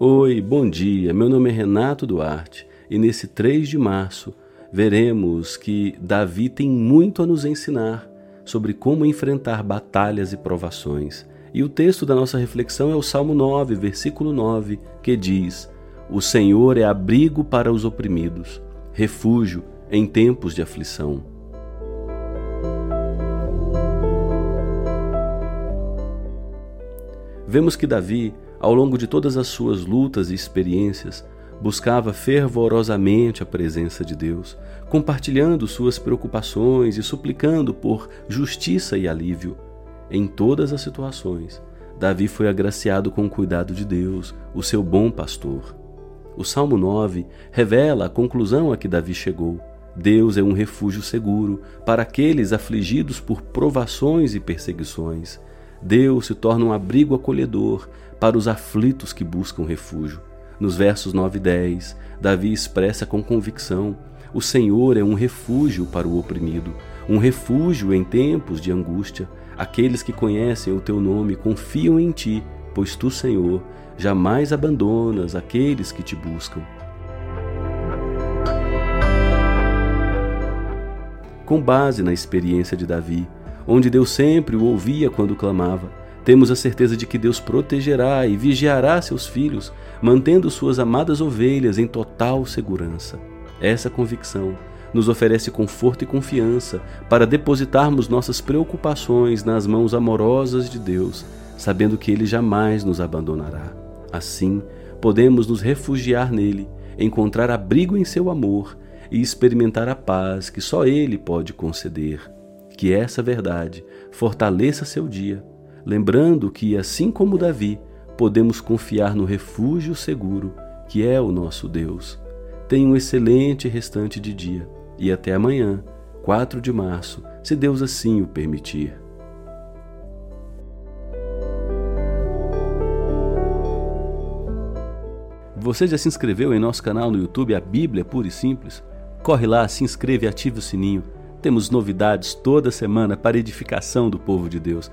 Oi, bom dia. Meu nome é Renato Duarte e nesse 3 de março veremos que Davi tem muito a nos ensinar sobre como enfrentar batalhas e provações. E o texto da nossa reflexão é o Salmo 9, versículo 9, que diz: O Senhor é abrigo para os oprimidos, refúgio em tempos de aflição. Vemos que Davi ao longo de todas as suas lutas e experiências, buscava fervorosamente a presença de Deus, compartilhando suas preocupações e suplicando por justiça e alívio. Em todas as situações, Davi foi agraciado com o cuidado de Deus, o seu bom pastor. O Salmo 9 revela a conclusão a que Davi chegou. Deus é um refúgio seguro para aqueles afligidos por provações e perseguições. Deus se torna um abrigo acolhedor para os aflitos que buscam refúgio. Nos versos 9 e 10, Davi expressa com convicção: O Senhor é um refúgio para o oprimido, um refúgio em tempos de angústia. Aqueles que conhecem o teu nome confiam em ti, pois tu, Senhor, jamais abandonas aqueles que te buscam. Com base na experiência de Davi, onde Deus sempre o ouvia quando clamava, temos a certeza de que Deus protegerá e vigiará seus filhos, mantendo suas amadas ovelhas em total segurança. Essa convicção nos oferece conforto e confiança para depositarmos nossas preocupações nas mãos amorosas de Deus, sabendo que Ele jamais nos abandonará. Assim, podemos nos refugiar nele, encontrar abrigo em seu amor e experimentar a paz que só Ele pode conceder. Que essa verdade fortaleça seu dia lembrando que, assim como Davi, podemos confiar no refúgio seguro que é o nosso Deus. Tenha um excelente restante de dia e até amanhã, 4 de março, se Deus assim o permitir. Você já se inscreveu em nosso canal no YouTube A Bíblia Pura e Simples? Corre lá, se inscreve e ative o sininho. Temos novidades toda semana para edificação do povo de Deus.